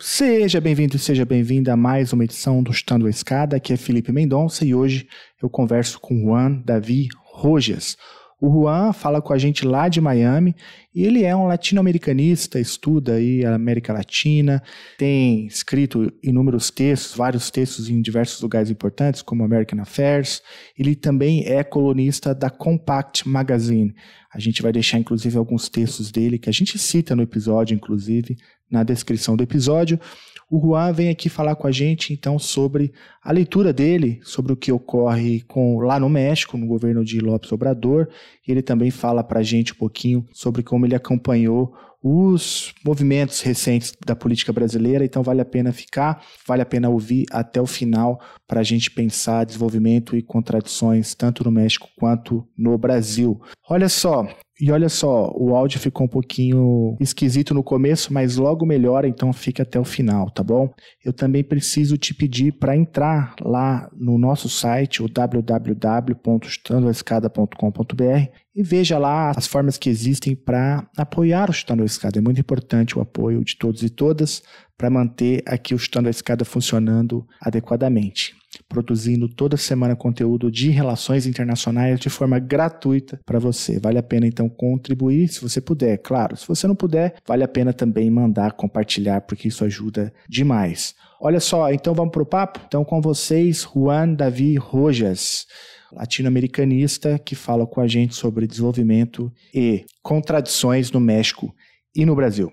Seja bem-vindo e seja bem-vinda a mais uma edição do Chutando a Escada. Aqui é Felipe Mendonça e hoje eu converso com Juan Davi Rojas. O Juan fala com a gente lá de Miami e ele é um latino-americanista, estuda aí a América Latina, tem escrito inúmeros textos, vários textos em diversos lugares importantes, como American Affairs. Ele também é colunista da Compact Magazine. A gente vai deixar, inclusive, alguns textos dele que a gente cita no episódio, inclusive, na descrição do episódio. O Juan vem aqui falar com a gente então sobre a leitura dele, sobre o que ocorre com, lá no México, no governo de López Obrador. Ele também fala para a gente um pouquinho sobre como ele acompanhou os movimentos recentes da política brasileira, então vale a pena ficar, vale a pena ouvir até o final para a gente pensar desenvolvimento e contradições tanto no México quanto no Brasil. Olha só, e olha só, o áudio ficou um pouquinho esquisito no começo, mas logo melhora, então fica até o final, tá bom? Eu também preciso te pedir para entrar lá no nosso site, o www.chutandoescada.com.br e veja lá as formas que existem para apoiar o Chutando a Escada. É muito importante o apoio de todos e todas para manter aqui o a Escada funcionando adequadamente produzindo toda semana conteúdo de relações internacionais de forma gratuita para você. Vale a pena então contribuir se você puder, claro. Se você não puder, vale a pena também mandar compartilhar, porque isso ajuda demais. Olha só, então vamos para o papo? Então com vocês, Juan Davi Rojas latino-americanista que fala com a gente sobre desenvolvimento e contradições no México e no Brasil.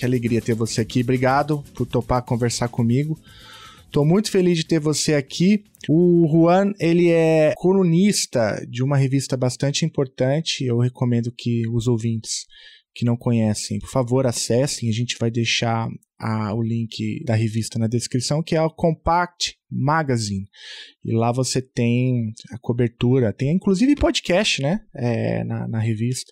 que alegria ter você aqui. Obrigado por topar conversar comigo. Estou muito feliz de ter você aqui. O Juan, ele é colunista de uma revista bastante importante. Eu recomendo que os ouvintes que não conhecem, por favor, acessem. A gente vai deixar a, o link da revista na descrição, que é o Compact Magazine. E lá você tem a cobertura, tem inclusive podcast, né? É, na, na revista,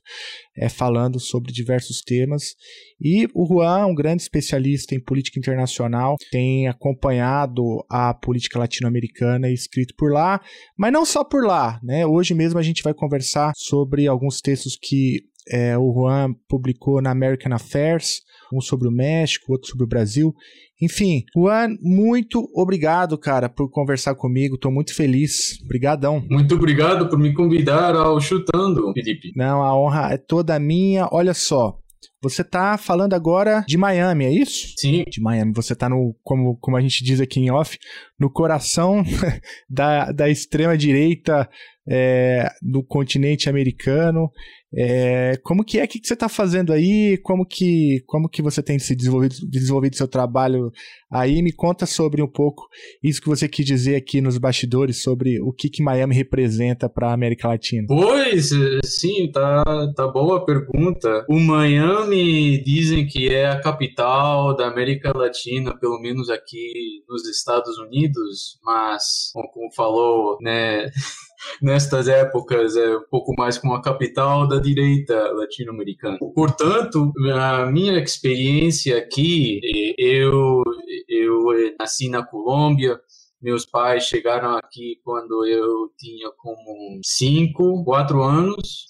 é, falando sobre diversos temas. E o Juan, um grande especialista em política internacional, tem acompanhado a política latino-americana e escrito por lá, mas não só por lá, né? Hoje mesmo a gente vai conversar sobre alguns textos que é, o Juan publicou na American Affairs, um sobre o México, outro sobre o Brasil. Enfim, Juan, muito obrigado, cara, por conversar comigo. Estou muito feliz. Obrigadão. Muito obrigado por me convidar ao Chutando, Felipe. Não, a honra é toda minha. Olha só, você tá falando agora de Miami, é isso? Sim. De Miami. Você tá no, como, como a gente diz aqui em off, no coração da, da extrema direita é, do continente americano. É, como que é? Que, que você está fazendo aí? Como que, como que você tem se desenvolvido, desenvolvido seu trabalho aí? Me conta sobre um pouco isso que você quis dizer aqui nos bastidores sobre o que, que Miami representa para a América Latina. Pois, sim, tá, tá boa a pergunta. O Miami dizem que é a capital da América Latina, pelo menos aqui nos Estados Unidos, mas, como falou, né? nestas épocas é um pouco mais como a capital da direita latino-americana. Portanto, a minha experiência aqui, eu, eu nasci na Colômbia, meus pais chegaram aqui quando eu tinha como 5, 4 anos.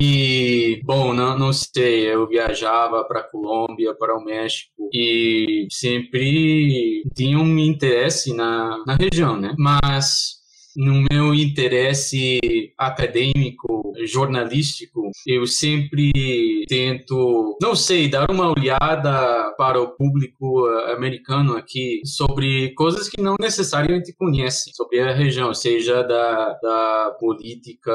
E, bom, não, não sei, eu viajava para a Colômbia, para o México e sempre tinha um interesse na, na região, né? Mas no meu interesse acadêmico, jornalístico, eu sempre tento, não sei, dar uma olhada para o público americano aqui sobre coisas que não necessariamente conhecem sobre a região, seja da, da política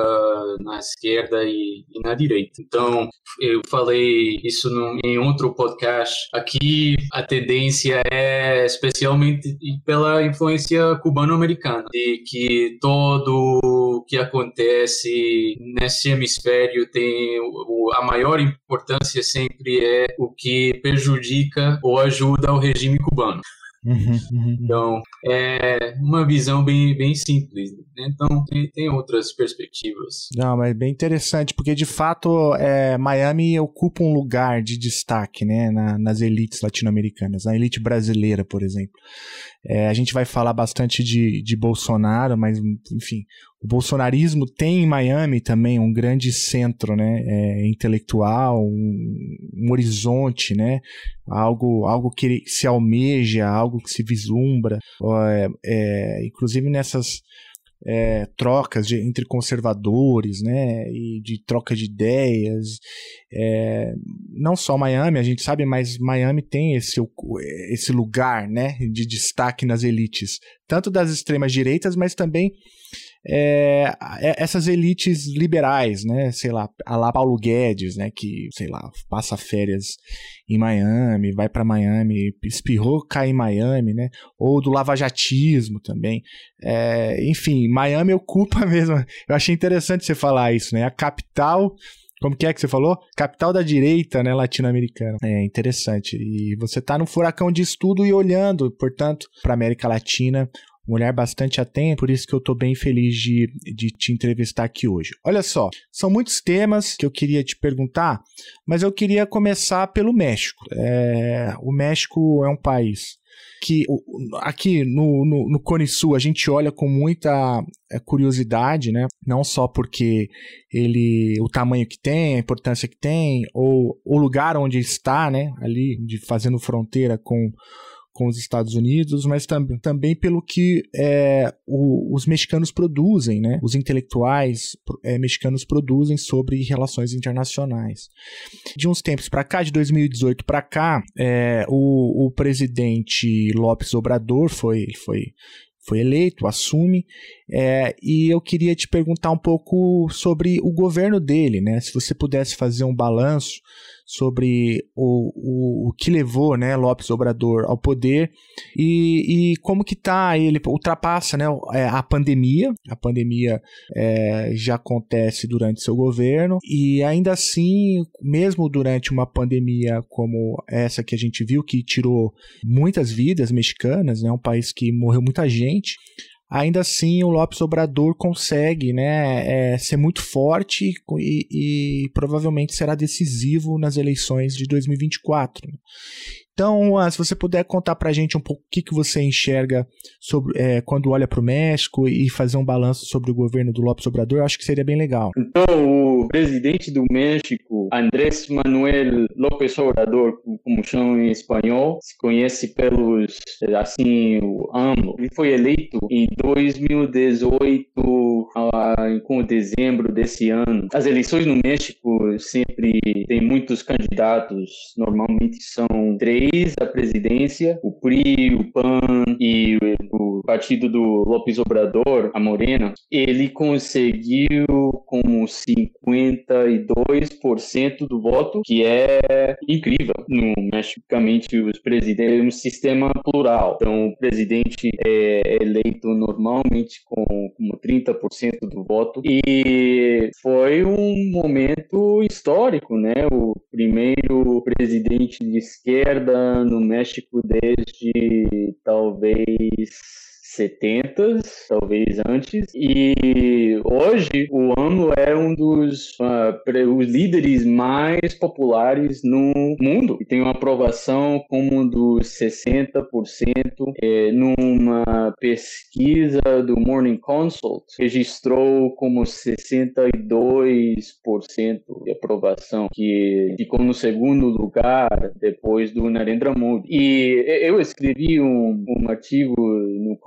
na esquerda e, e na direita. Então, eu falei isso em outro podcast. Aqui a tendência é especialmente pela influência cubano-americana, de que todo o que acontece nesse hemisfério tem o, a maior importância sempre é o que prejudica ou ajuda o regime cubano. Uhum, uhum. Então, é uma visão bem, bem simples. Né? Então, tem, tem outras perspectivas. Não, mas bem interessante, porque de fato é, Miami ocupa um lugar de destaque né, na, nas elites latino-americanas, na elite brasileira, por exemplo. É, a gente vai falar bastante de, de Bolsonaro, mas, enfim, o bolsonarismo tem em Miami também um grande centro né, é, intelectual, um, um, horizonte, né, algo, algo que se almeja, algo que se vislumbra. É, é, inclusive nessas é, trocas de, entre conservadores, né, e de troca de ideias. É, não só Miami, a gente sabe, mas Miami tem esse, esse lugar, né, de destaque nas elites, tanto das extremas direitas, mas também é, é, essas elites liberais, né? Sei lá, a lá Paulo Guedes, né? Que, sei lá, passa férias em Miami, vai para Miami, espirrou, cai em Miami, né? Ou do lavajatismo também. É, enfim, Miami ocupa mesmo. Eu achei interessante você falar isso, né? A capital como que é que você falou? Capital da direita, né, latino-americana. É interessante. E você está no furacão de estudo e olhando, portanto, para América Latina, mulher bastante atenta, por isso que eu estou bem feliz de, de te entrevistar aqui hoje. Olha só, são muitos temas que eu queria te perguntar, mas eu queria começar pelo México. É, o México é um país que aqui no, no, no Cone Sul a gente olha com muita é, curiosidade, né? Não só porque ele, o tamanho que tem, a importância que tem, ou o lugar onde está, né? Ali, de fazendo fronteira com com os Estados Unidos, mas tam também pelo que é, o, os mexicanos produzem, né? Os intelectuais é, mexicanos produzem sobre relações internacionais. De uns tempos para cá, de 2018 para cá, é, o, o presidente Lopes Obrador foi, foi foi eleito, assume, é, e eu queria te perguntar um pouco sobre o governo dele, né? Se você pudesse fazer um balanço sobre o, o, o que levou né, Lopes Obrador ao poder e, e como que tá ele ultrapassa né, é, a pandemia a pandemia é, já acontece durante seu governo e ainda assim mesmo durante uma pandemia como essa que a gente viu que tirou muitas vidas mexicanas né um país que morreu muita gente ainda assim o Lopes Obrador consegue né, é, ser muito forte e, e, provavelmente será decisivo nas eleições de 2024. Então, se você puder contar para a gente um pouco o que, que você enxerga sobre é, quando olha para o México e fazer um balanço sobre o governo do Lopes Obrador, acho que seria bem legal. Então, o presidente do México, Andrés Manuel López Obrador, como chamam em espanhol, se conhece pelos, assim, o AMLO. Ele foi eleito em 2018, com dezembro desse ano. As eleições no México sempre tem muitos candidatos, normalmente são três a presidência, o PRI, o PAN e o partido do Lopes Obrador, a Morena, ele conseguiu como 52% do voto, que é incrível. No mexicamente os presidentes é um sistema plural. Então o presidente é eleito normalmente com como 30% do voto e foi um momento histórico, né? O primeiro presidente de esquerda no México desde talvez 70, talvez antes. E hoje o AMLO é um dos uh, os líderes mais populares no mundo e tem uma aprovação como dos 60% é, numa pesquisa do Morning Consult registrou como 62% de aprovação que ficou no segundo lugar depois do Narendra Modi. E eu escrevi um, um artigo no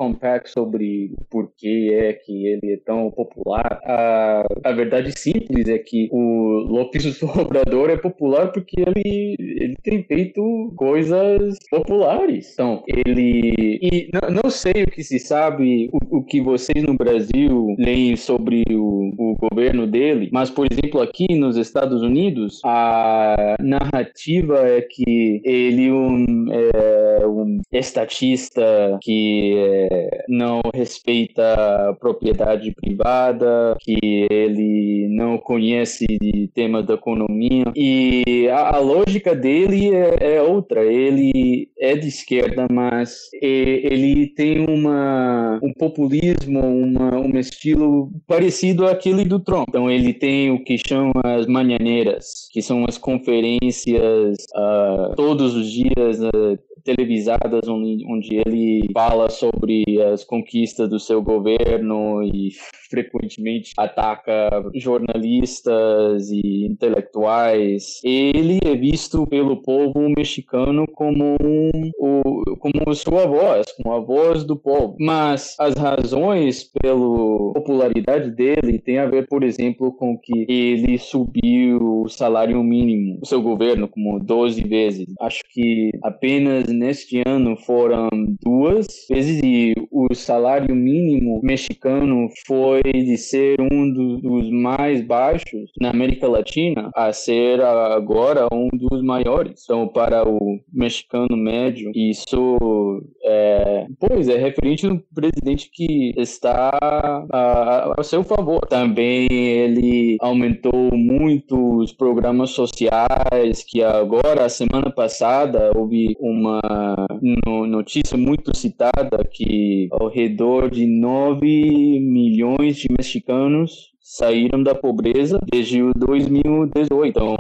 Sobre o porquê é que ele é tão popular. A, a verdade simples é que o Lopes Obrador é popular porque ele, ele tem feito coisas populares. Então, ele. E não, não sei o que se sabe, o, o que vocês no Brasil leem sobre o, o governo dele, mas, por exemplo, aqui nos Estados Unidos, a narrativa é que ele um, é um estatista que é, não respeita propriedade privada, que ele não conhece de temas da economia. E a, a lógica dele é, é, outra. Ele é de esquerda, mas ele tem uma, um populismo, uma, um estilo parecido àquele do Trump. Então ele tem o que chama as manhaneiras, que são as conferências uh, todos os dias uh, televisadas onde, ele fala sobre as conquistas do seu governo e frequentemente ataca jornalistas e intelectuais. Ele é visto pelo povo mexicano como um, o, como sua voz, como a voz do povo. Mas as razões pela popularidade dele tem a ver, por exemplo, com que ele subiu o salário mínimo, o seu governo, como 12 vezes. Acho que apenas neste ano foram duas vezes e o salário mínimo mexicano foi de ser um do, dos mais baixos na América Latina a ser agora um dos maiores. Então, para o mexicano médio, isso é, pois é referente a um presidente que está a, a seu favor. Também ele aumentou muito os programas sociais que agora, semana passada, houve uma no, notícia muito citada que ao redor de 9 milhões de mexicanos saíram da pobreza desde o 2018. Então,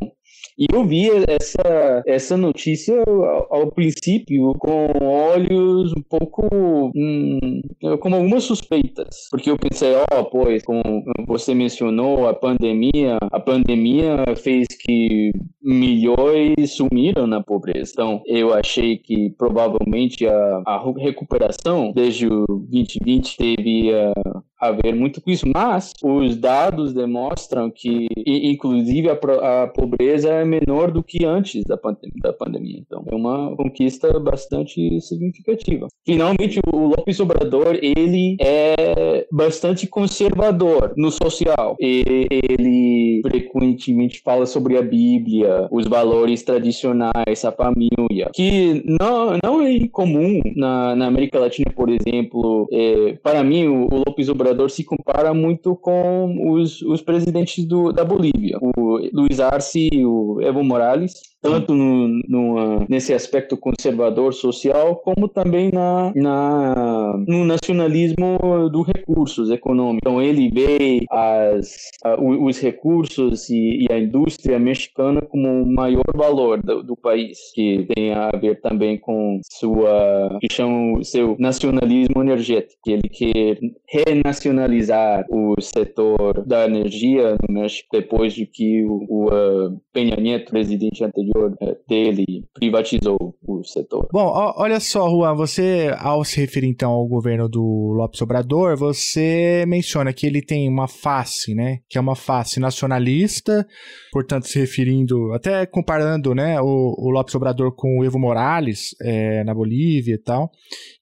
e eu vi essa, essa notícia ao, ao princípio com olhos um pouco. Hum, com algumas suspeitas. Porque eu pensei, ó, oh, pois, como você mencionou, a pandemia, a pandemia fez que milhões sumiram na pobreza. Então, eu achei que provavelmente a, a recuperação desde o 2020 teve uh, a ver muito com isso, mas os dados demonstram que, inclusive, a, a pobreza é menor do que antes da, pandemia, da pandemia. Então, é uma conquista bastante significativa. Finalmente, o Lopes Obrador, ele é bastante conservador no social. Ele frequentemente fala sobre a Bíblia, os valores tradicionais, a família, que não, não é comum na, na América Latina, por exemplo. É, para mim, o, o Lopes Obrador Obrador se compara muito com os, os presidentes do, da Bolívia, o Luiz Arce e o Evo Morales, tanto no, no, nesse aspecto conservador social, como também na, na, no nacionalismo dos recursos econômicos. Então, ele vê as, os recursos e, e, a indústria mexicana como o maior valor do, do, país, que tem a ver também com sua, que chama seu nacionalismo energético, que ele quer renacionalizar o setor da energia no México depois de que o, o uh, Peña Nieto, presidente anterior, anterior é, dele privatizou o setor. Bom, olha só, Juan, você, ao se referir então ao governo do Lopes Obrador, você menciona que ele tem uma face, né, que é uma face nacionalista, portanto se referindo, até comparando, né, o, o Lopes Obrador com o Evo Morales é, na Bolívia e tal,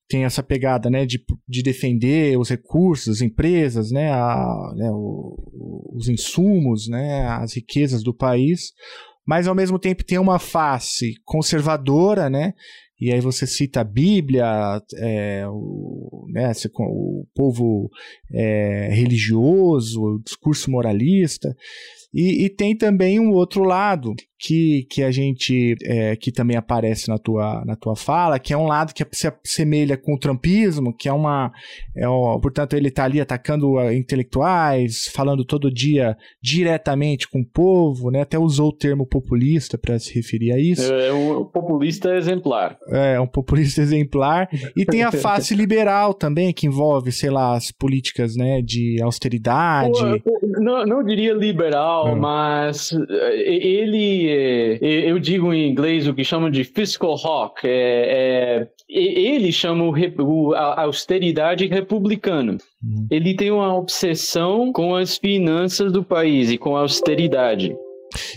tem essa pegada né, de, de defender os recursos, as empresas, né, a, né, o, os insumos, né, as riquezas do país mas ao mesmo tempo tem uma face conservadora, né? E aí você cita a Bíblia, é, o, né, o povo é, religioso, o discurso moralista. E, e, tem também um outro lado que, que a gente é, que também aparece na tua, na tua fala, que é um lado que se assemelha com o trumpismo, que é uma. É um, portanto, ele está ali atacando intelectuais, falando todo dia diretamente com o povo, né? Até usou o termo populista para se referir a isso. É um populista exemplar. É, um populista exemplar. E tem a face liberal também, que envolve, sei lá, as políticas né, de austeridade. Não, não diria liberal é. mas eh, ele, eh, eu digo em inglês o que chamam de fiscal hawk, é, é, ele chama o, a austeridade republicana. Uhum. Ele tem uma obsessão com as finanças do país e com a austeridade.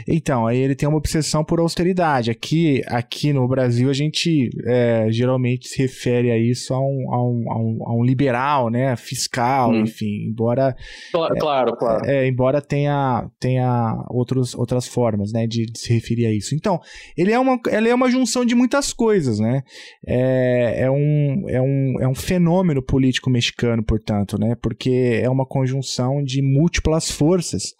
Então, aí ele tem uma obsessão por austeridade. Aqui, aqui no Brasil, a gente é, geralmente se refere a isso a um, a um, a um, a um liberal, né? Fiscal, hum. enfim, embora. Claro, é, claro. claro. É, embora tenha, tenha outros, outras formas, né, de, de, se referir a isso. Então, ele é, uma, ele é uma junção de muitas coisas, né? É, é, um, é, um, é um fenômeno político mexicano, portanto, né? Porque é uma conjunção de múltiplas forças,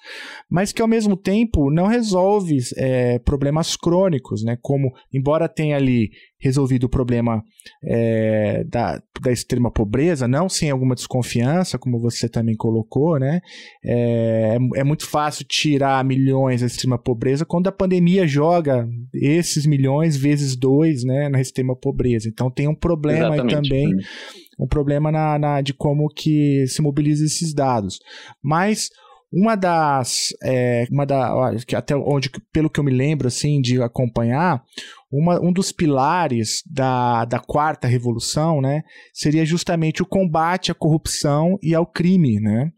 mas que ao mesmo tempo não resolve é, problemas crônicos, né? Como, embora tenha ali resolvido o problema é, da, da extrema pobreza, não sem alguma desconfiança, como você também colocou, né? É, é, é muito fácil tirar milhões da extrema pobreza quando a pandemia joga esses milhões vezes dois, né, na extrema pobreza. Então tem um problema aí também, um problema na, na, de como que se mobiliza esses dados. Mas uma das. É, uma da, até onde, pelo que eu me lembro, assim, de acompanhar, uma, um dos pilares da, da quarta revolução, né, seria justamente o combate à corrupção e ao crime, né,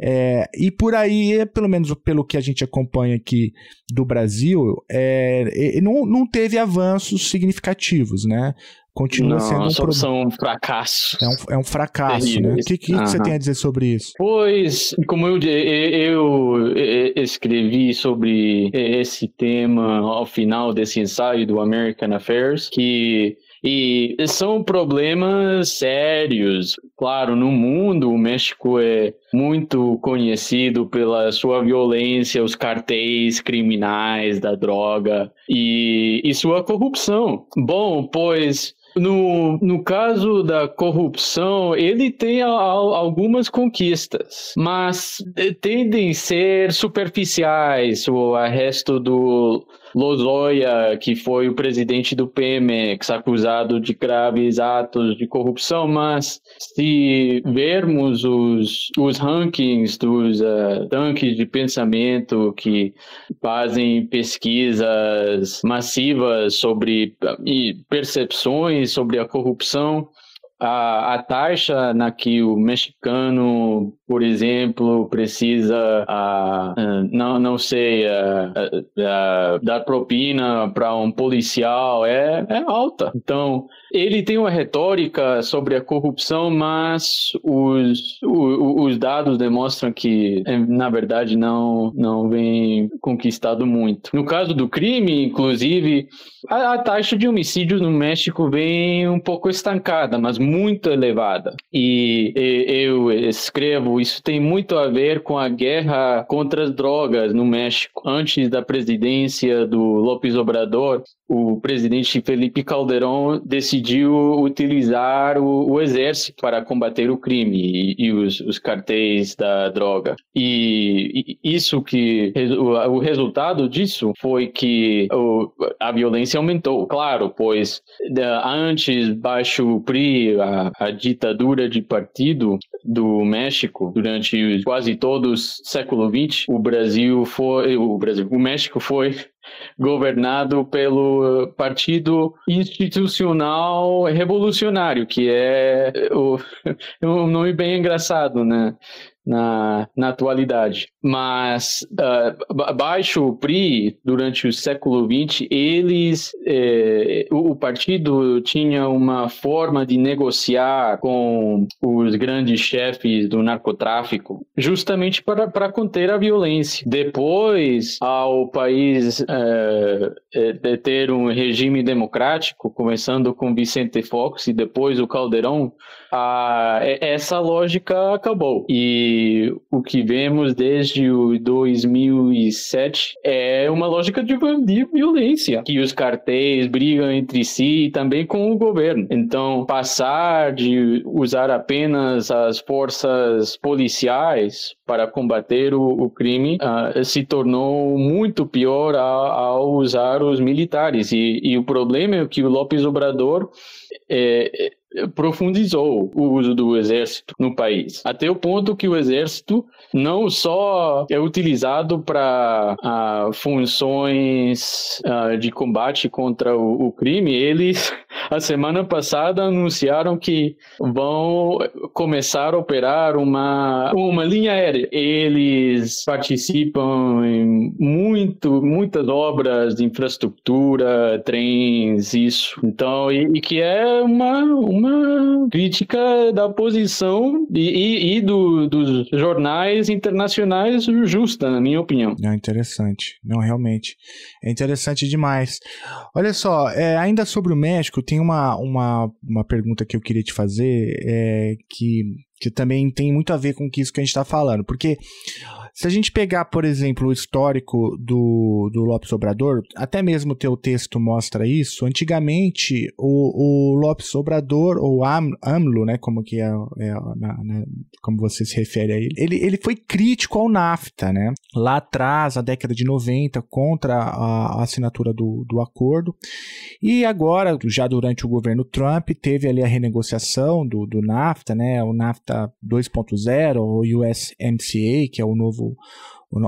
é, e por aí, pelo menos pelo que a gente acompanha aqui do Brasil, é, não, não teve avanços significativos, né, continua não, sendo um, pro... são um fracasso. É um, é um fracasso, né? O que, que, que, você tem a dizer sobre isso? Pois, como eu, eu, eu, escrevi sobre esse tema ao final desse ensaio do American Affairs, que e são problemas sérios. Claro, no mundo, o México é muito conhecido pela sua violência, os cartéis criminais da droga e, e sua corrupção. Bom, pois no, no caso da corrupção, ele tem a, a, algumas conquistas, mas tendem a ser superficiais. O resto do Lozoya, que foi o presidente do Pemex, acusado de graves atos de corrupção, mas se vermos os, os rankings dos uh, tanques de pensamento que fazem pesquisas massivas sobre e percepções sobre a corrupção, a, a taxa na que o mexicano, por exemplo, precisa, a não, não sei, a, dar propina para um policial é, é alta. Então, ele tem uma retórica sobre a corrupção, mas os, os, os dados demonstram que, é, na verdade, não, não vem conquistado muito. No caso do crime, inclusive, a, a taxa de homicídios no México vem um pouco estancada, mas muito elevada. E, e eu escrevo, isso tem muito a ver com a guerra contra as drogas no México. Antes da presidência do López Obrador, o presidente Felipe Calderón decidiu utilizar o, o exército para combater o crime e, e os, os, cartéis da droga. E, e isso que o, o, resultado disso foi que o, a violência aumentou, claro, pois antes baixo PRI, a, a ditadura de partido do México durante quase todo o século XX, o Brasil foi o Brasil, o México foi governado pelo Partido Institucional Revolucionário, que é o, um nome bem engraçado, né? Na, na atualidade. Mas uh, baixo PRI, durante o século XX, eles, eh, o, o, partido tinha uma forma de negociar com os grandes chefes do narcotráfico, justamente para, para conter a violência. Depois, ao país eh, ter um regime democrático, começando com Vicente Fox e depois o Caldeirão, a, essa lógica acabou. E o que vemos desde o 2007 é uma lógica de violência, que os cartéis brigam entre si e também com o governo. Então, passar de usar apenas as forças policiais para combater o, o crime uh, se tornou muito pior ao usar os militares. E, e, o problema é que o Lopes Obrador é, profundizou o uso do exército no país, até o ponto que o exército não só é utilizado para uh, funções uh, de combate contra o, o, crime, eles a semana passada anunciaram que vão começar a operar uma, uma linha aérea. Eles participam em muito, muitas obras de infraestrutura, trens, isso. Então, e, e que é uma, uma crítica da posição e, e, e do, dos jornais internacionais justa, na minha opinião. É interessante. Não, realmente. É interessante demais. Olha só, é, ainda sobre o México, tem uma, uma, uma pergunta que eu queria te fazer, é, que, que também tem muito a ver com isso que a gente está falando. Porque se a gente pegar, por exemplo, o histórico do, do Lopes Obrador, até mesmo o teu texto mostra isso. Antigamente, o, o Lopes Obrador, ou Am, AMLO, né, como que é, é na, na, como você se refere a ele, ele, ele foi crítico ao NAFTA, né? Lá atrás, na década de 90, contra a, assinatura do, do acordo. E agora, já durante o governo Trump, teve ali a renegociação do, do NAFTA, né? O NAFTA 2.0, o USMCA, que é o novo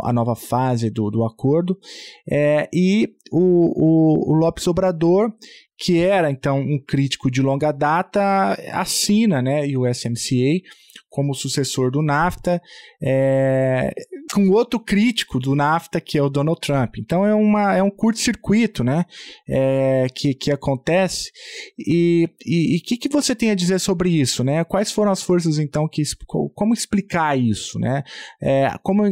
a nova fase do, do acordo. É, e o, o, o Lopes Obrador, que era então um crítico de longa data, assina né, o USMCA como sucessor do NAFTA, é, com outro crítico do NAFTA, que é o Donald Trump. Então é, uma, é um curto-circuito né, é, que, que acontece. E o que, que você tem a dizer sobre isso? Né? Quais foram as forças, então, que. Como explicar isso? Né? É, como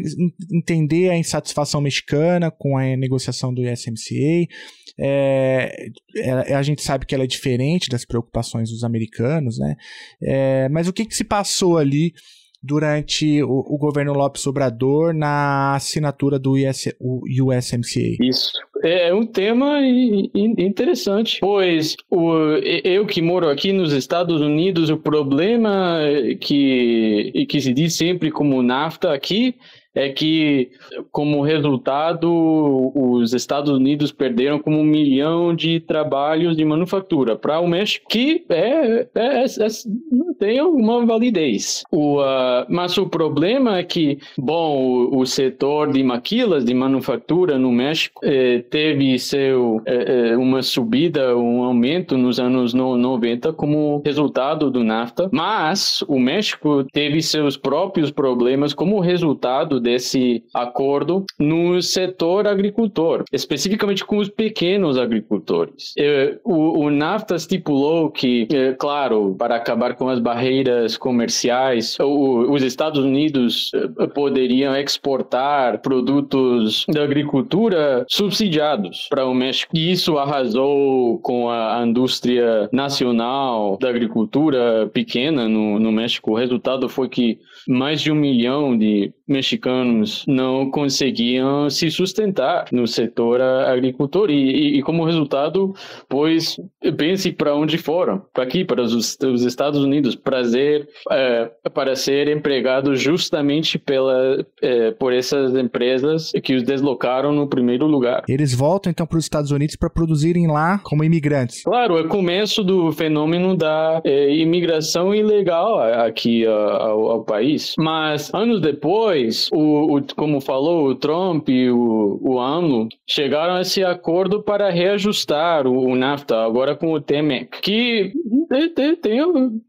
entender a insatisfação mexicana com a negociação do USMCA? É, é, a gente sabe que ela é diferente das preocupações dos americanos, né? É, mas o que, que se passou ali durante o, o, governo Lopes Obrador na assinatura do US, USMCA? Isso. É um tema interessante, pois o, eu que moro aqui nos Estados Unidos, o problema que, que se diz sempre como NAFTA aqui é que, como resultado, os Estados Unidos perderam como um milhão de trabalhos de manufatura para o México, que é, é, é, é tem alguma validez. O, uh, mas o problema é que, bom, o, o, setor de maquilas de manufatura no México eh, teve seu, eh, eh uma subida, um aumento nos anos no, 90 como resultado do NAFTA, mas o México teve seus próprios problemas como resultado desse acordo no setor agricultor, especificamente com os pequenos agricultores. É, o, o NAFTA estipulou que, é, claro, para acabar com as barreiras comerciais, o, os Estados Unidos é, poderiam exportar produtos da agricultura subsidiados para o México. E isso arrasou com a indústria nacional da agricultura pequena no, no México. O resultado foi que mais de um milhão de mexicanos não conseguiam se sustentar no setor agricultor e, e, e como resultado, pois pense para onde foram, para aqui, para os, os Estados Unidos, prazer é, para ser empregado justamente pela é, por essas empresas que os deslocaram no primeiro lugar. Eles voltam então para os Estados Unidos para produzirem lá como imigrantes. Claro, é o começo do fenômeno da é, imigração ilegal aqui ao, ao país, mas anos depois o, o, como falou, o Trump e o, o AMLO chegaram a esse acordo para reajustar o, o NAFTA, agora com o TMEC, que tem,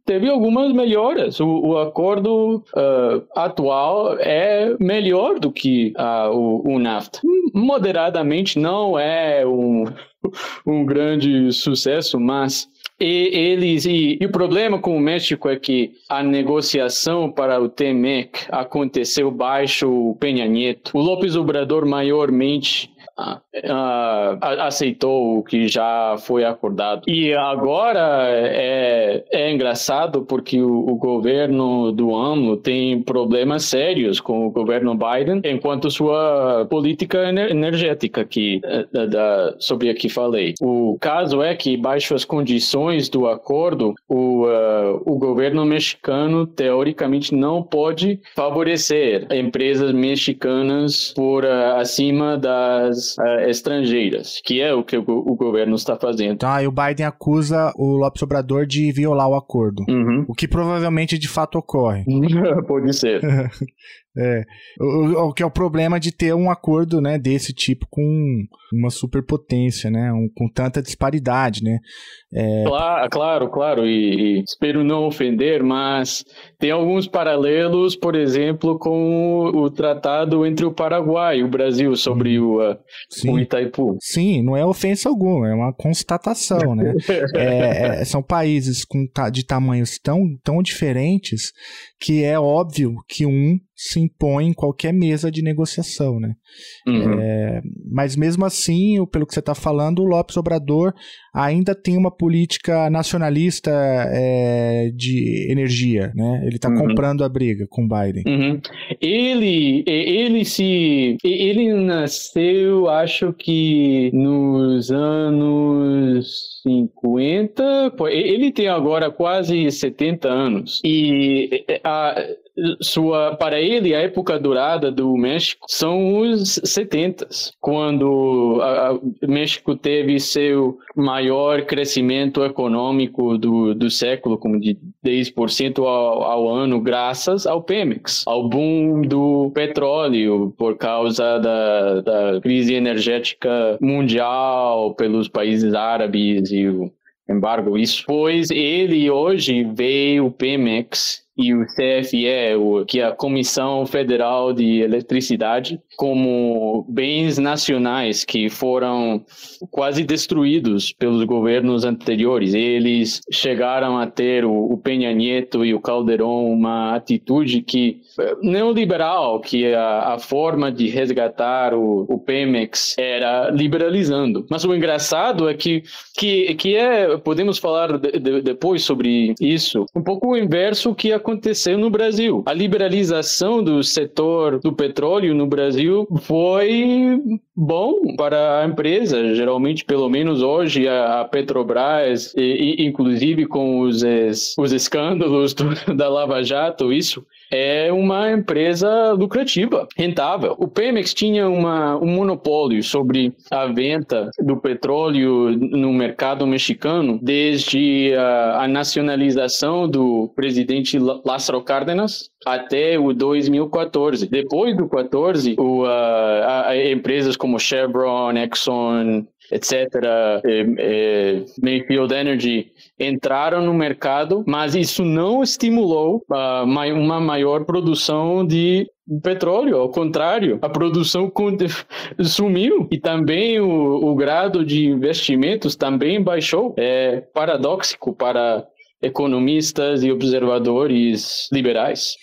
teve algumas melhoras. O, o acordo uh, atual é melhor do que uh, o, o NAFTA. Moderadamente não é um, um grande sucesso, mas e eles e, e, o problema com o México é que a negociação para o TMEC aconteceu baixo o Penha Nieto. O Lopes Obrador maiormente uh, aceitou o que já foi acordado. E agora é, é engraçado porque o, o, governo do AMLO tem problemas sérios com o governo Biden enquanto sua política energética que, eh, da, da, sobre a que falei. O caso é que, baixo as condições do acordo, o, uh, o governo mexicano teoricamente não pode favorecer empresas mexicanas por uh, acima das uh, estrangeiras, que é o que o, o, governo está fazendo. Tá, e o Biden acusa o Lopes Obrador de violar o acordo, uhum. o que provavelmente de fato ocorre. Pode ser. É. O, o, que é o problema de ter um acordo né, desse tipo com uma superpotência, né? Um, com tanta disparidade, né? É... Claro, claro, claro. E, e, espero não ofender, mas tem alguns paralelos, por exemplo, com o, o tratado entre o Paraguai e o Brasil sobre o, uh, o Itaipu. Sim, não é ofensa alguma, é uma constatação, né? é, é, são países com, de tamanhos tão, tão diferentes que é óbvio que um se impõe em qualquer mesa de negociação, né? Uhum. É, mas mesmo assim, pelo que você está falando, o Lopes Obrador ainda tem uma política nacionalista é, de energia, né? Ele está uhum. comprando a briga com Biden. Uhum. Ele, ele se, ele nasceu, acho que nos anos 50, ele tem agora quase 70 anos. E a, sua para ele a época dourada do México são os 70 quando o México teve seu maior crescimento econômico do, do século como de 10% ao, ao ano graças ao Pemex ao boom do petróleo por causa da, da crise energética mundial pelos países árabes o embargo. Isso pois ele hoje veio o Pemex e o CFE, que é a Comissão Federal de Eletricidade, como bens nacionais que foram quase destruídos pelos governos anteriores. Eles chegaram a ter o, Penha Nieto e o Calderon uma atitude que neoliberal, que a, a forma de resgatar o, o Pemex era liberalizando. Mas o engraçado é que que, que é podemos falar de, de, depois sobre isso um pouco o inverso que aconteceu no Brasil. A liberalização do setor do petróleo no Brasil foi bom para a empresa. Geralmente, pelo menos hoje, a, Petrobras, e, e, inclusive com os, os escândalos do, da Lava Jato, isso é uma empresa lucrativa, rentável. O Pemex tinha uma, um monopólio sobre a venda do petróleo no mercado mexicano desde a, a nacionalização do presidente Lázaro Cárdenas até o 2014. Depois do 14, o, a, a, empresas como Chevron, Exxon, etc., eh, eh, Mayfield Energy entraram no mercado, mas isso não estimulou uh, uma maior produção de petróleo, ao contrário, a produção sumiu e também o, o grado de investimentos também baixou. É paradóxico para economistas e observadores liberais.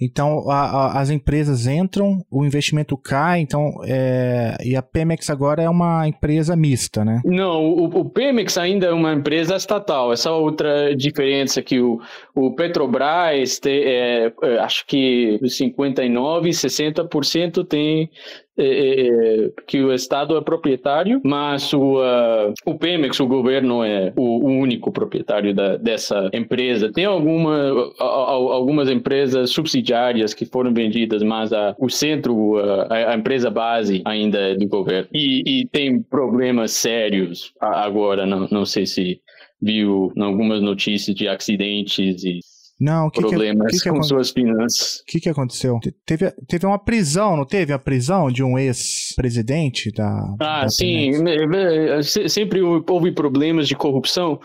Então a, a, as empresas entram, o investimento cai, então é, e a Pemex agora é uma empresa mista, né? Não, o, o Pemex ainda é uma empresa estatal. Essa outra diferença que o, o Petrobras tem, é, é acho que 59, 60% tem é, é, é, que o Estado é proprietário, mas o, uh, o Pemex, o governo, é o, o único proprietário da, dessa empresa. Tem alguma, a, a, algumas empresas subsidiárias que foram vendidas, mas a, o centro, uh, a, a, empresa base ainda é do governo. E, e tem problemas sérios agora, não, não sei se viu algumas notícias de acidentes e não, que problemas que, que, com suas finanças. O que, que aconteceu? Teve, teve uma prisão, não teve? A prisão de um ex-presidente da. Ah, da sim. Sempre houve problemas de corrupção,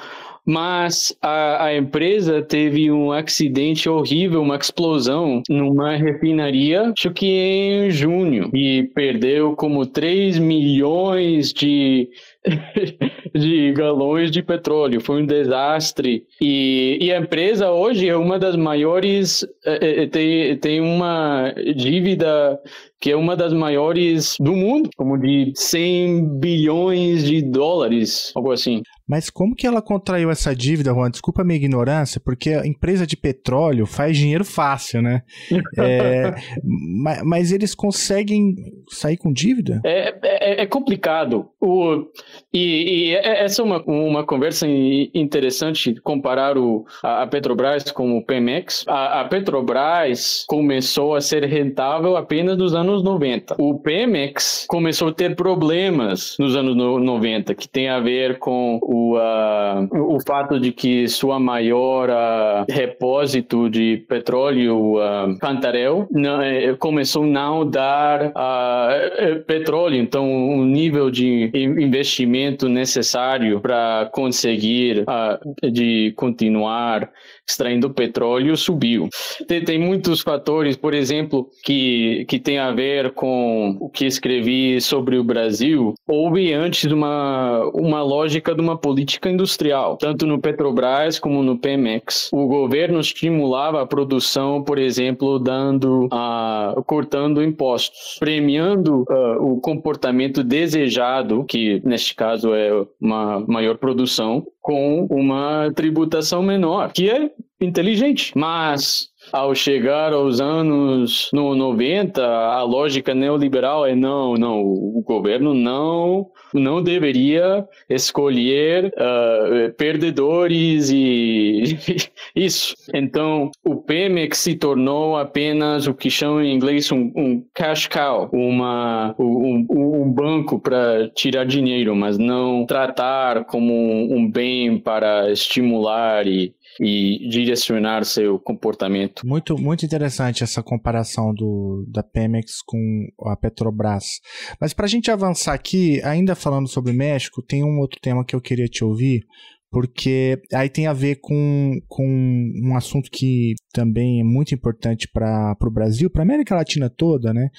mas a, a, empresa teve um acidente horrível, uma explosão numa refinaria, acho que em junho, e perdeu como 3 milhões de de galões de petróleo. Foi um desastre. E, e a empresa hoje é uma das maiores, é, é, tem, tem uma dívida que é uma das maiores do mundo, como de 100 bilhões de dólares, algo assim. Mas como que ela contraiu essa dívida, Juan? Desculpa a minha ignorância, porque a empresa de petróleo faz dinheiro fácil, né? é, mas, mas, eles conseguem sair com dívida? É, é, é complicado. O, e, e, é, essa é uma, uma conversa interessante, comparar o, a, Petrobras com o Pemex. A, a Petrobras começou a ser rentável apenas nos anos anos 90. O Pemex começou a ter problemas nos anos 90, que tem a ver com o, uh, o fato de que sua maior uh, repósito de petróleo, uh, Cantarel, não, é, começou a não dar uh, petróleo, então o nível de investimento necessário para conseguir de continuar extraindo petróleo subiu. Tem, tem, muitos fatores, por exemplo, que, que tem a ver com o que escrevi sobre o Brasil. Houve antes uma, uma lógica de uma política industrial, tanto no Petrobras como no Pemex. O governo estimulava a produção, por exemplo, dando, uh, cortando impostos, premiando uh, o comportamento desejado, que neste caso é uma maior produção, com uma tributação menor, que é inteligente. Mas ao chegar aos anos no 90, a lógica neoliberal é não, não, o governo não não deveria escolher uh, perdedores e isso. Então, o Pemex se tornou apenas o que chamam em inglês um, um cash cow, uma, um, um banco para tirar dinheiro, mas não tratar como um bem para estimular e e direcionar seu comportamento. Muito, muito interessante essa comparação do, da Pemex com a Petrobras. Mas para a gente avançar aqui, ainda falando sobre México, tem um outro tema que eu queria te ouvir, porque aí tem a ver com, com um assunto que também é muito importante para o Brasil, para a América Latina toda, né?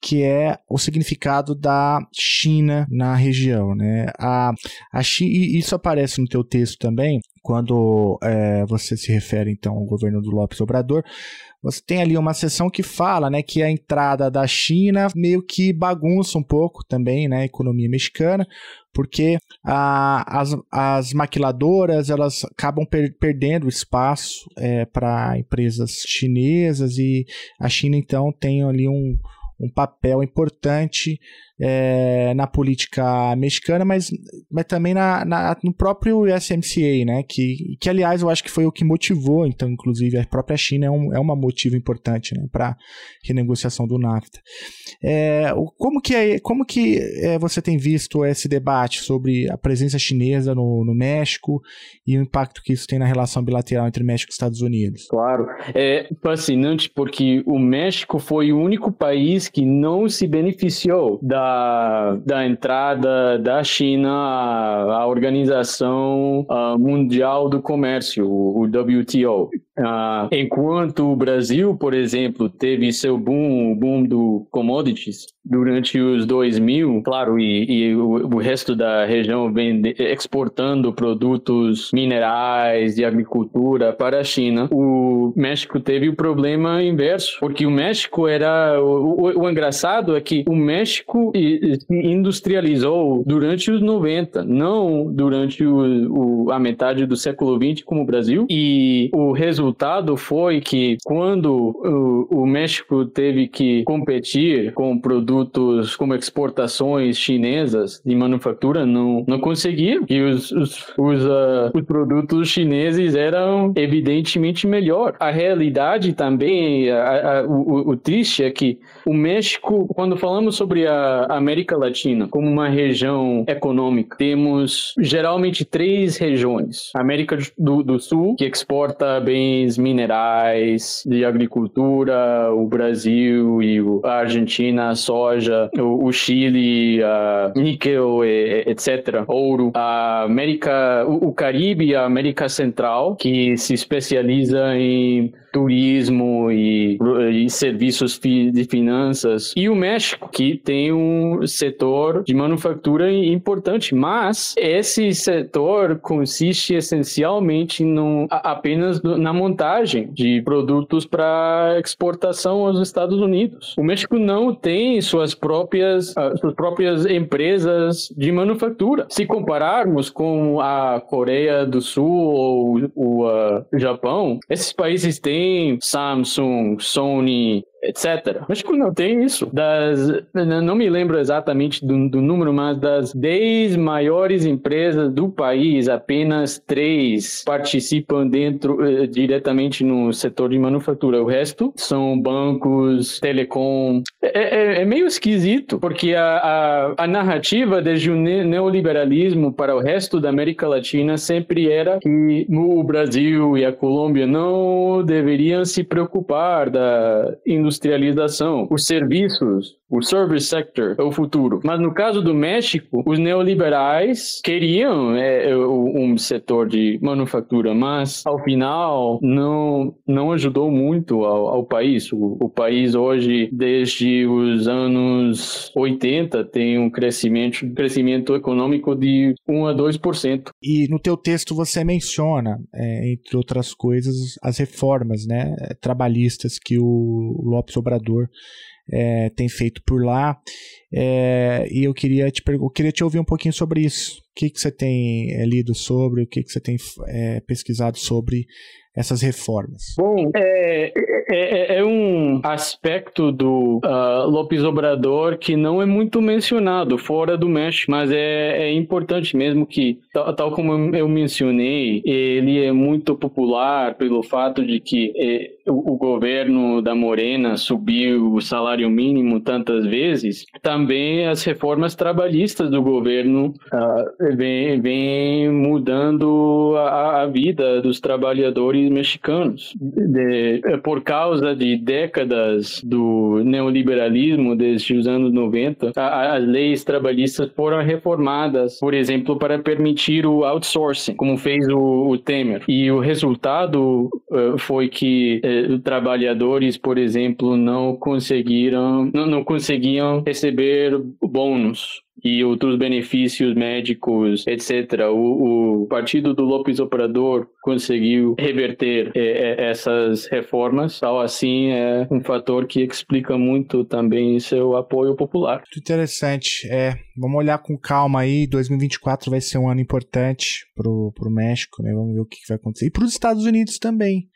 que é o significado da China na região. Né? A, a China, e isso aparece no teu texto também, quando é, você se refere então ao governo do Lopes Obrador, você tem ali uma seção que fala, né, que a entrada da China meio que bagunça um pouco também, né, a economia mexicana, porque a, as, as maquiladoras elas acabam per, perdendo espaço é, para empresas chinesas e a China então tem ali um, um papel importante é, na política mexicana, mas, mas também na, na, no próprio USMCA, né? Que, que, aliás, eu acho que foi o que motivou, então, inclusive, a própria China é um, é uma motivo importante né, para renegociação do NAFTA. É, como que, é, como que é, você tem visto esse debate sobre a presença chinesa no, no México e o impacto que isso tem na relação bilateral entre México e Estados Unidos? Claro, é fascinante porque o México foi o único país que não se beneficiou da da, entrada da China à, Organização uh, Mundial do Comércio, o, WTO. Uh, enquanto o Brasil, por exemplo, teve seu boom, o boom do commodities durante os 2000, claro, e, e o, o, resto da região vende, exportando produtos minerais e agricultura para a China, o México teve o problema inverso, porque o México era. O, o, o engraçado é que o México industrializou durante os 90, não durante o, a metade do século 20 como o Brasil, e o resultado foi que quando o, o México teve que competir com produtos como exportações chinesas de manufatura, não, não conseguia. E os, os, os, uh, os produtos chineses eram evidentemente melhor. A realidade também, a, a, o, o triste é que o México, quando falamos sobre a América Latina como uma região econômica, temos geralmente três regiões. A América do, do Sul, que exporta bem minerais, de agricultura, o Brasil e a Argentina, a soja, o, o Chile, a níquel, etc., ouro, a América, o, o Caribe e a América Central, que se especializa em turismo e, e serviços de finanças, e o México, que tem um setor de manufatura importante, mas esse setor consiste essencialmente no, apenas na montagem de produtos para exportação aos Estados Unidos. O México não tem suas próprias, suas próprias empresas de manufatura. Se compararmos com a Coreia do Sul ou o Japão, esses países têm Samsung, Sony, etc. México não tem isso. Das, não me lembro exatamente do, do número, mas das 10 maiores empresas do país, apenas três participam dentro eh, diretamente no setor de manufatura. O resto são bancos, telecom. É, é, é meio esquisito, porque a, a, a narrativa desde o neoliberalismo para o resto da América Latina sempre era que o Brasil e a Colômbia não deveriam se preocupar da industrialização. Os serviços o service sector é o futuro. Mas no caso do México, os neoliberais queriam é, é um setor de manufatura, mas ao final não, não ajudou muito ao, ao país. O, o, país hoje, desde os anos 80, tem um crescimento, crescimento econômico de 1 a 2%. E no teu texto você menciona, é, entre outras coisas, as reformas né, trabalhistas que o Lopes Obrador é, tem feito por lá. É, e eu queria te eu queria te ouvir um pouquinho sobre isso. O que, que você tem é, lido sobre, o que, que você tem é, pesquisado sobre essas reformas? Bom, é, é, é, é um aspecto do uh, Lopes Obrador que não é muito mencionado fora do México, mas é, é importante mesmo que, tal, tal, como eu mencionei, ele é muito popular pelo fato de que é, o, o governo da Morena subiu o salário mínimo tantas vezes, também as reformas trabalhistas do governo uh, vem, vem mudando a, a vida dos trabalhadores mexicanos. De, por causa de décadas do neoliberalismo, desde os anos 90, a, as leis trabalhistas foram reformadas, por exemplo, para permitir o outsourcing, como fez o, o Temer. E o resultado uh, foi que uh, trabalhadores, por exemplo, não conseguiram, não, não conseguiam receber bônus e outros benefícios médicos, etc. O, o partido do Lopes Obrador conseguiu reverter é, é, essas reformas, tal assim é um fator que explica muito também seu apoio popular. Muito interessante. É, vamos olhar com calma aí. 2024 vai ser um ano importante pro, pro México, né? Vamos ver o que, que vai acontecer. E para os Estados Unidos também.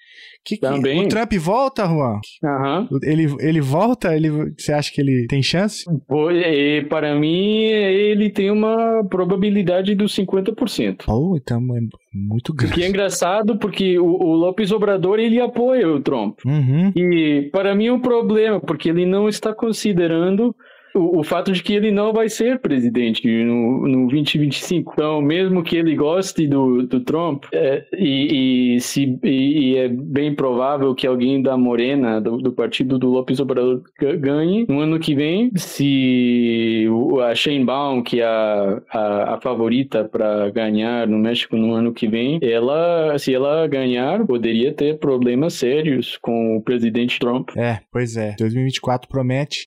Que, Também. o Trump volta, Juan? Uhum. Ele, ele volta? Ele, você acha que ele tem chance? E para mim, ele tem uma probabilidade dos 50%. Oh, então é muito grande. O que é engraçado, porque o, o Lopes Obrador, ele apoia o Trump. Uhum. E para mim é um problema, porque ele não está considerando o, o, fato de que ele não vai ser presidente no, no 2025. Então, mesmo que ele goste do, do Trump, é, e, e, se, e, e, é bem provável que alguém da Morena, do, do, partido do Lopes Obrador, ganhe no ano que vem, se a Shane Baum, que é a, a, a favorita para ganhar no México no ano que vem, ela, se ela ganhar, poderia ter problemas sérios com o presidente Trump. É, pois é. 2024 promete.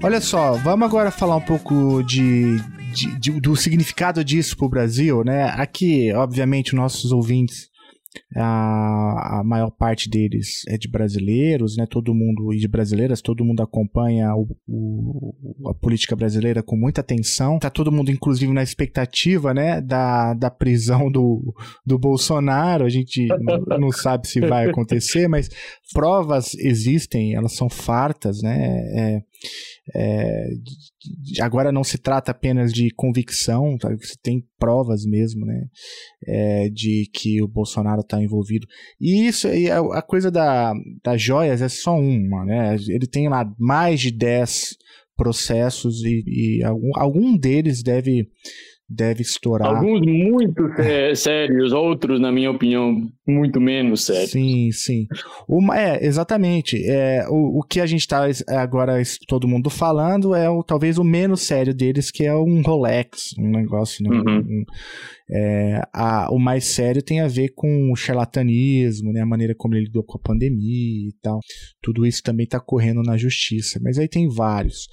Olha só, vamos agora falar um pouco de, de, de do significado disso para o Brasil, né? Aqui, obviamente, nossos ouvintes a, a, maior parte deles é de brasileiros, né? Todo mundo e de brasileiras, todo mundo acompanha o, o, a política brasileira com muita atenção. Tá todo mundo, inclusive, na expectativa, né? Da, da prisão do, do Bolsonaro. A gente não, sabe se vai acontecer, mas provas existem, elas são fartas, né? É, é, agora não se trata apenas de convicção, tá? você tem provas mesmo, né, é, de que o Bolsonaro está envolvido. E isso, e a, a, coisa da, das joias é só uma, né? Ele tem lá mais de 10 processos e, e algum, algum deles deve deve estourar. Alguns muito sérios, outros, na minha opinião, muito menos sérios. Sim, sim. Uma, é, exatamente. É, o, o que a gente está agora, todo mundo falando, é o, talvez o menos sério deles, que é um Rolex, um negócio, né? Uhum. Um, é, a, o mais sério tem a ver com o charlatanismo, né, a maneira como ele lidou com a pandemia e tal. Tudo isso também está correndo na justiça, mas aí tem vários.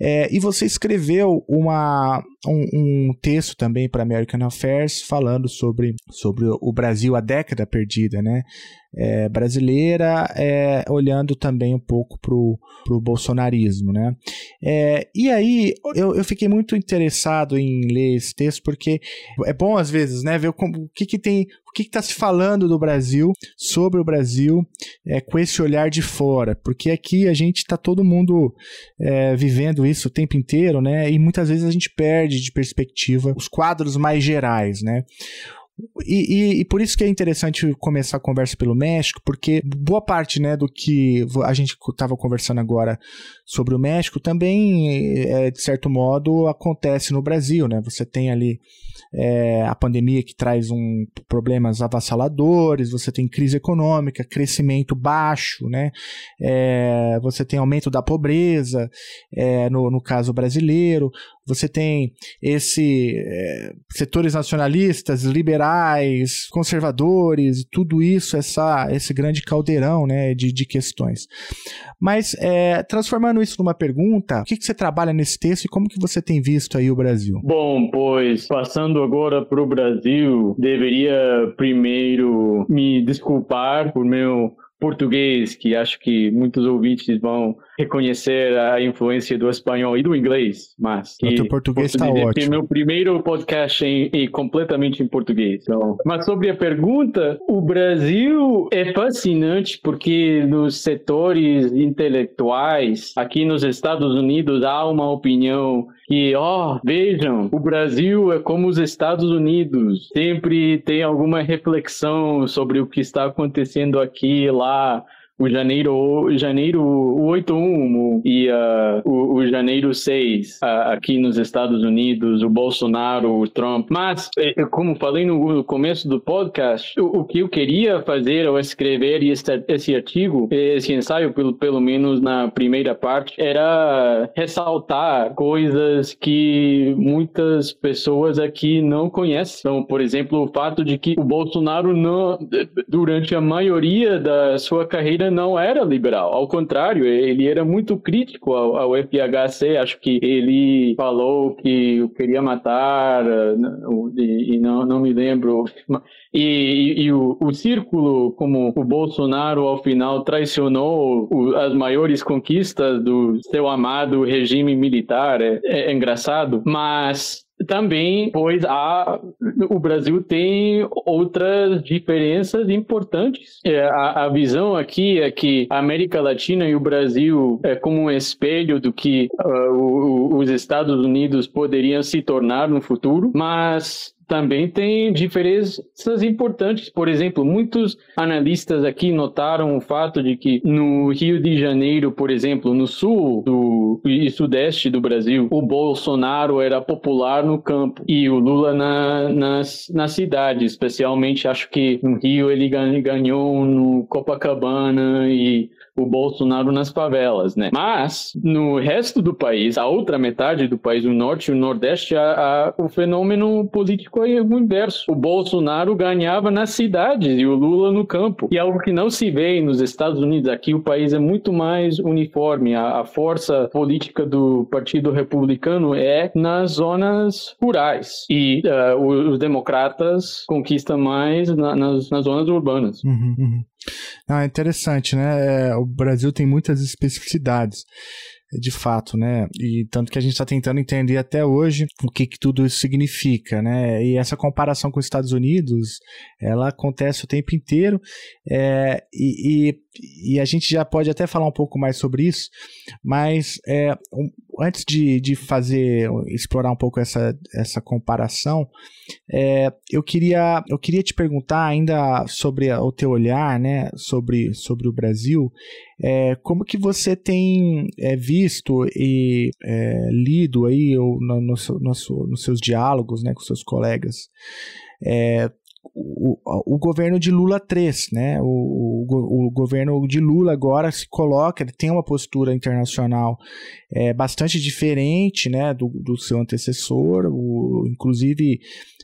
É, e você escreveu uma, um, um texto também para American Affairs falando sobre, sobre o Brasil, a década perdida, né? É, brasileira, é, olhando também um pouco para o bolsonarismo. Né? É, e aí eu, eu fiquei muito interessado em ler esse texto, porque é bom às vezes né, ver como, o que, que tem. O que está se falando do Brasil, sobre o Brasil, é, com esse olhar de fora? Porque aqui a gente está todo mundo é, vivendo isso o tempo inteiro, né? E muitas vezes a gente perde de perspectiva os quadros mais gerais, né? E, e, e, por isso que é interessante começar a conversa pelo México, porque boa parte né, do que a gente estava conversando agora sobre o México também, é, de certo modo, acontece no Brasil. Né? Você tem ali é, a pandemia que traz um, problemas avassaladores, você tem crise econômica, crescimento baixo, né? É, você tem aumento da pobreza, é, no, no caso brasileiro, você tem esse é, setores nacionalistas, liberais, conservadores, tudo isso, essa, esse grande caldeirão né, de, de questões. Mas é, transformando isso numa pergunta, o que, que você trabalha nesse texto e como que você tem visto aí o Brasil? Bom, pois passando agora para o Brasil, deveria primeiro me desculpar por meu português, que acho que muitos ouvintes vão reconhecer a influência do espanhol e do inglês, mas que o português está ótimo. meu primeiro podcast em, em, completamente em português. Então, mas sobre a pergunta, o Brasil é fascinante porque nos setores intelectuais aqui nos Estados Unidos há uma opinião que, ó, oh, vejam, o Brasil é como os Estados Unidos, sempre tem alguma reflexão sobre o que está acontecendo aqui e lá o janeiro, janeiro 81 e uh, o, o, janeiro 6 uh, aqui nos Estados Unidos, o Bolsonaro, o Trump. Mas, eh, como falei no, começo do podcast, o, o, que eu queria fazer ao escrever esse, esse artigo, esse ensaio, pelo, pelo menos na primeira parte, era ressaltar coisas que muitas pessoas aqui não conhecem. Então, por exemplo, o fato de que o Bolsonaro, não, durante a maioria da sua carreira, não era liberal, ao contrário, ele era muito crítico ao, ao FHC, acho que ele falou que queria matar, eh, e, não, não me lembro, e, e o, o, círculo, como o Bolsonaro ao final traicionou o, as maiores conquistas do seu amado regime militar, é, é engraçado, mas também, pois há, o Brasil tem outras diferenças importantes. É, a, a, visão aqui é que a América Latina e o Brasil é como um espelho do que uh, o, os Estados Unidos poderiam se tornar no futuro, mas também tem diferenças importantes. Por exemplo, muitos analistas aqui notaram o fato de que no Rio de Janeiro, por exemplo, no sul do, e sudeste do Brasil, o Bolsonaro era popular no campo e o Lula na, na, na cidade. Especialmente, acho que no Rio ele ganhou no Copacabana e o Bolsonaro nas favelas, né? Mas no resto do país, a outra metade do país, o norte e o nordeste, a, o fenômeno político é o inverso. O Bolsonaro ganhava nas cidades e o Lula no campo. E algo que não se vê nos Estados Unidos. Aqui o país é muito mais uniforme. A, a força política do Partido Republicano é nas zonas rurais. E uh, os democratas conquistam mais na, nas, nas zonas urbanas. Uhum, uhum. Ah, interessante, né? É, o Brasil tem muitas especificidades de fato, né? E tanto que a gente está tentando entender até hoje o que, que, tudo isso significa, né? E essa comparação com os Estados Unidos, ela acontece o tempo inteiro é, e, e, e, a gente já pode até falar um pouco mais sobre isso, mas é, um, antes de, de fazer, explorar um pouco essa, essa comparação, é, eu, queria, eu queria te perguntar ainda sobre o teu olhar, né, sobre, sobre o Brasil, é, como que você tem é, visto e é, lido aí ou no, no, no, nos seus diálogos né, com seus colegas é, o, o governo de Lula 3, né? O, o, o, governo de Lula agora se coloca, ele tem uma postura internacional é, bastante diferente, né, do, do seu antecessor, o, inclusive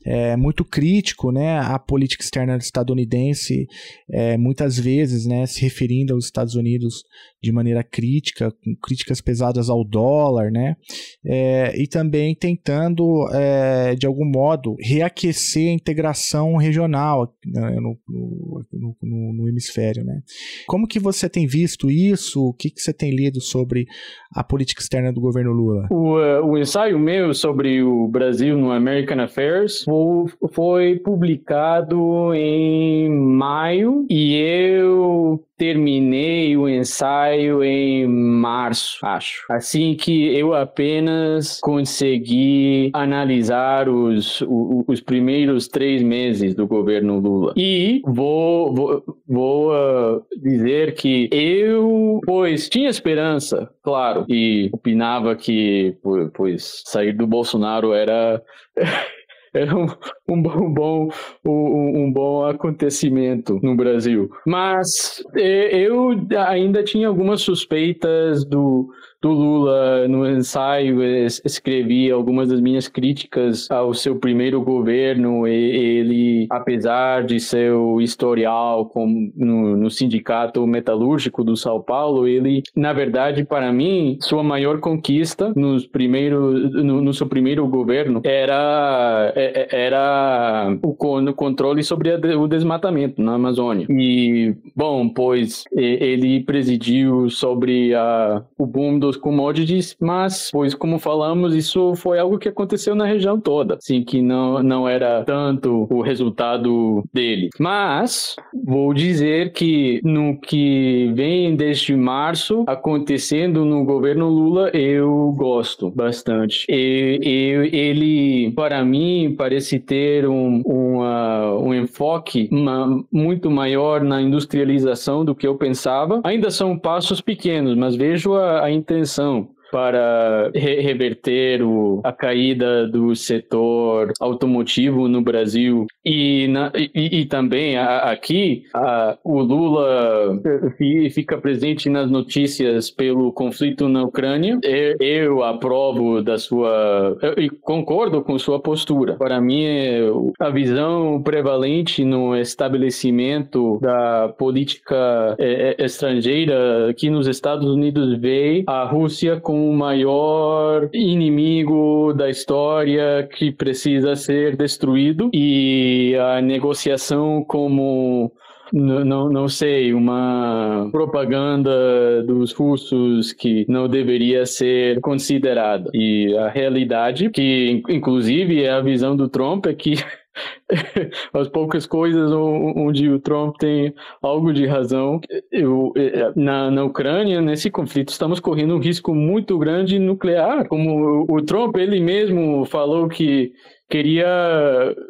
é, muito crítico né, à política externa estadunidense, é, muitas vezes né, se referindo aos Estados Unidos de maneira crítica, com críticas pesadas ao dólar, né, é, e também tentando, é, de algum modo, reaquecer a integração regional né, no, no, no, no, hemisfério. Né. Como que você tem visto isso? O que, que você tem lido sobre a política externa do governo Lula? O, uh, o ensaio meu sobre o Brasil no American Affairs foi publicado em maio e eu terminei o ensaio em março, acho. Assim que eu apenas consegui analisar os, os, os primeiros três meses do governo Lula. E vou, vou, vou uh, dizer que eu, pois, tinha esperança, claro, e opinava que, pois, sair do Bolsonaro era. era um, um, bom, um, um bom acontecimento no Brasil. Mas eu ainda tinha algumas suspeitas do, do Lula no ensaio, escrevi algumas das minhas críticas ao seu primeiro governo. Ele, apesar de seu historial como no, no sindicato metalúrgico do São Paulo, ele, na verdade, para mim, sua maior conquista nos primeiros, no, no seu primeiro governo era, é, é, era o, o controle sobre o desmatamento na Amazônia. E, bom, pois ele presidiu sobre a, o boom do dos commodities, mas, pois como falamos, isso foi algo que aconteceu na região toda, assim, que não, não era tanto o resultado dele. Mas, vou dizer que no que vem desde março acontecendo no governo Lula, eu gosto bastante. E, e ele, para mim, parece ter um, uma, um enfoque uma, muito maior na industrialização do que eu pensava. Ainda são passos pequenos, mas vejo a, a intenção atenção para re reverter o, a caída do setor automotivo no Brasil e, na, e, e também a, aqui a, o Lula fica presente nas notícias pelo conflito na Ucrânia. Eu, eu aprovo da sua e concordo com sua postura. Para mim, a visão prevalente no estabelecimento da política é, é, estrangeira aqui nos Estados Unidos vê a Rússia com o maior inimigo da história que precisa ser destruído e a negociação como não, não sei, uma propaganda dos russos que não deveria ser considerada. E a realidade, que inclusive é a visão do Trump, é que as poucas coisas onde o Trump tem algo de razão. Eu, é, na, na Ucrânia, nesse conflito, estamos correndo um risco muito grande nuclear. Como o Trump, ele mesmo falou que queria,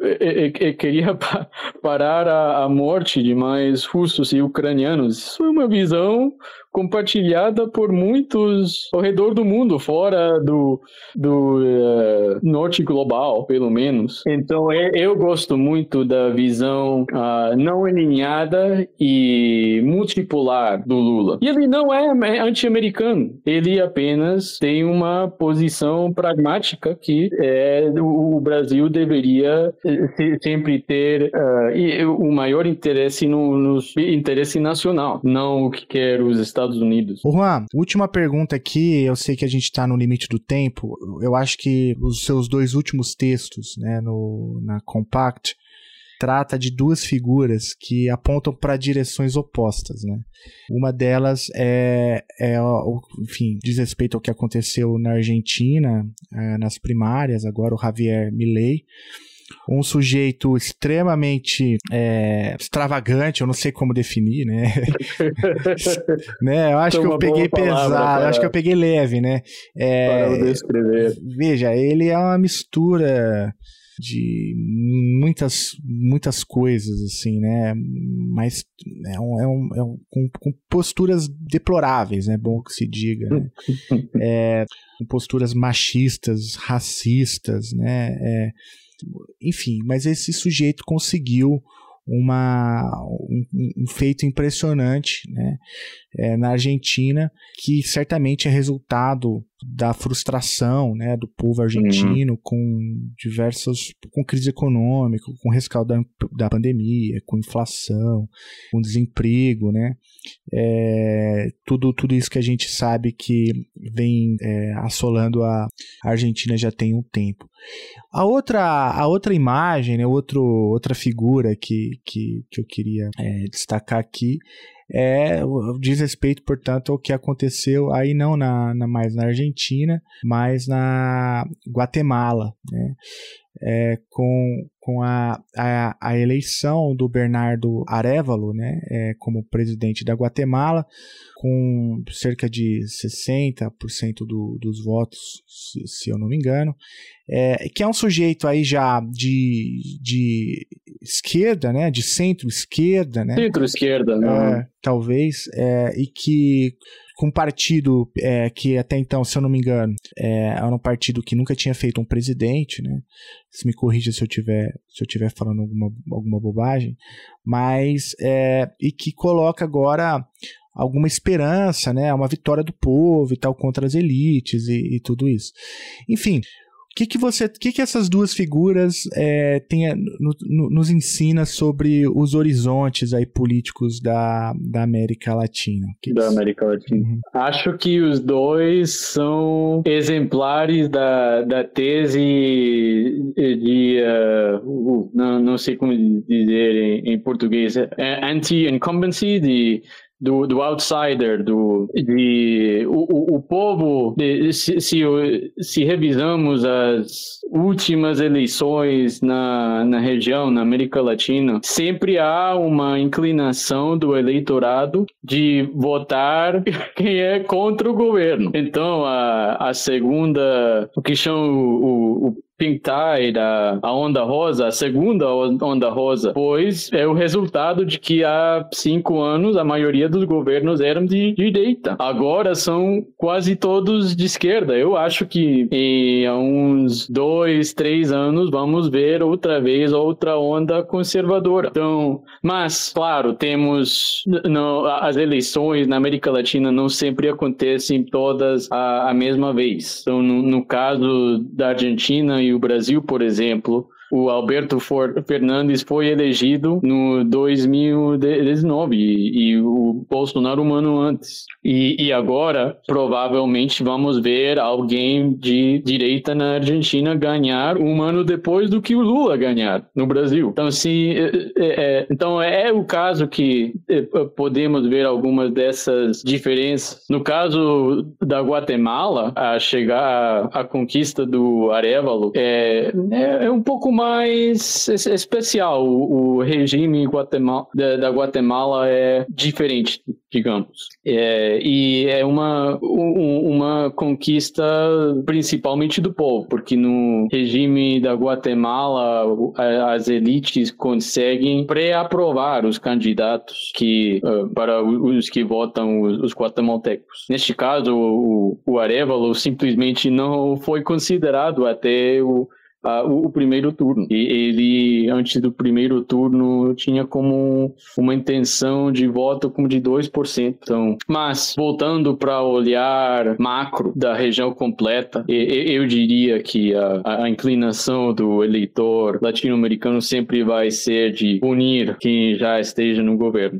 é, é, queria parar a morte de mais russos e ucranianos. Isso é uma visão compartilhada por muitos ao redor do mundo, fora do, do uh, norte global, pelo menos. Então, é, eu gosto muito da visão uh, não alinhada e multipolar do Lula. E ele não é anti-americano, ele apenas tem uma posição pragmática que é, o Brasil deveria eh, sempre ter uh, o maior interesse no, no interesse nacional, não o que quer os Estados Estados Unidos. Juan, última pergunta aqui, eu sei que a gente está no limite do tempo, eu acho que os seus dois últimos textos, né, no, na Compact, trata de duas figuras que apontam para direções opostas, né? Uma delas é, é, enfim, diz respeito ao que aconteceu na Argentina, é, nas primárias, agora o Javier Milei, um sujeito extremamente é, extravagante, eu não sei como definir, né? né? Eu acho que eu peguei pesado, acho que eu peguei leve, né? É, para descrever. Veja, ele é uma mistura de muitas muitas coisas assim né mas é um, é um, é um com, com, posturas deploráveis né bom que se diga né? é, com posturas machistas racistas né é, enfim mas esse sujeito conseguiu uma, um, um, feito impressionante né, é, na Argentina, que certamente é resultado da frustração né, do povo argentino uhum. com diversas com crise econômica, com rescaldo da, da pandemia, com inflação, com desemprego, né? É, tudo, tudo isso que a gente sabe que vem é, assolando a Argentina já tem um tempo. A outra, a outra imagem, né, outro, outra figura que, que, que eu queria é, destacar aqui é, diz respeito, portanto, ao que aconteceu aí não na, na mais na Argentina, mas na Guatemala, né? É, com, com a, a, a, eleição do Bernardo Arevalo né, é, como presidente da Guatemala, com cerca de 60% do, dos votos, se, se, eu não me engano, é, que é um sujeito aí já de, de esquerda, né, de centro-esquerda, né? Centro-esquerda, né? Talvez, é, e que com um partido é, que até então, se eu não me engano, é, era um partido que nunca tinha feito um presidente, né? Se me corrija se eu tiver se eu tiver falando alguma, alguma bobagem, mas é, e que coloca agora alguma esperança, né? Uma vitória do povo e tal contra as elites e, e tudo isso. Enfim, o que, que você, que, que essas duas figuras é, tem, no, no, nos ensina sobre os horizontes aí políticos da, da América Latina? Que da América Latina. Uhum. Acho que os dois são exemplares da, da tese de, uh, não, não sei como dizer em, em português, é anti-incumbency, de do, do outsider, do, de, o, o, povo, de, se, se, se, revisamos as últimas eleições na, na região, na América Latina, sempre há uma inclinação do eleitorado de votar quem é contra o governo. Então, a, a segunda, o que chama o, o Pink Tide, a, a onda rosa, a segunda onda rosa, pois é o resultado de que há cinco anos a maioria dos governos eram de, direita. Agora são quase todos de esquerda. Eu acho que em uns dois, três anos vamos ver outra vez outra onda conservadora. Então, mas, claro, temos as eleições na América Latina não sempre acontecem todas a, a mesma vez. Então, no, no caso da Argentina e o Brasil, por exemplo, o Alberto Fernandes foi elegido no 2019 e, e o Bolsonaro um ano antes. E, e, agora, provavelmente, vamos ver alguém de direita na Argentina ganhar um ano depois do que o Lula ganhar no Brasil. Então, se, é, é, é então é o caso que é, podemos ver algumas dessas diferenças. No caso da Guatemala, a chegar à conquista do Arevalo é, é, é um pouco mais mais especial. O, regime da, Guatemala é diferente, digamos. É, e é uma, um, uma conquista principalmente do povo, porque no regime da Guatemala as elites conseguem pré-aprovar os candidatos que, uh, para os que votam os, os guatemaltecos. Neste caso, o Arevalo simplesmente não foi considerado até o uh, o, o, primeiro turno. E ele, antes do primeiro turno, tinha como uma intenção de voto como de 2%. Então, mas, voltando para olhar macro da região completa, eu, eu diria que a, a inclinação do eleitor latino-americano sempre vai ser de unir quem já esteja no governo.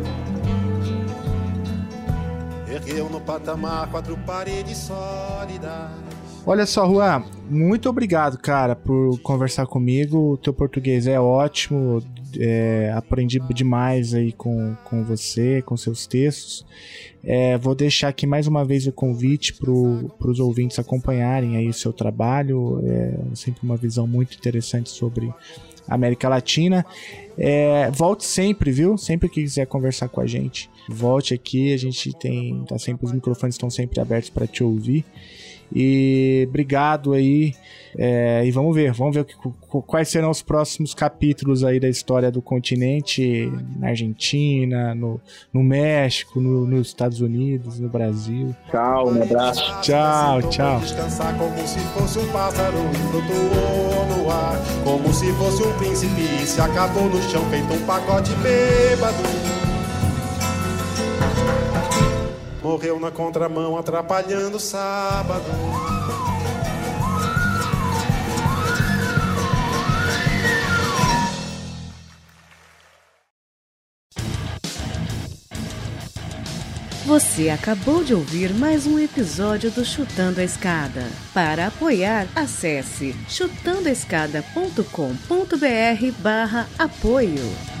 Ergueu no patamar quatro paredes sólidas. Olha só, Juan, muito obrigado, cara, por conversar comigo. O teu português é ótimo, é, aprendi demais aí com, com você, com seus textos. É, vou deixar aqui mais uma vez o convite para os ouvintes acompanharem aí o seu trabalho. É sempre uma visão muito interessante sobre América Latina. É, volte sempre, viu? Sempre que quiser conversar com a gente, volte aqui. A gente tem, tá sempre os microfones estão sempre abertos para te ouvir. E obrigado aí. É, e vamos ver, vamos ver que, quais serão os próximos capítulos aí da história do continente na Argentina, no, no México, no, nos Estados Unidos, no Brasil. Tchau, um abraço. Tchau, tchau. Descansar como se fosse um pássaro flutuou no ar, como se fosse um príncipe se acabou no chão feito um pacote bêbado. Morreu na contramão, atrapalhando o sábado. Você acabou de ouvir mais um episódio do Chutando a Escada. Para apoiar, acesse chutandoaescada.com.br barra apoio.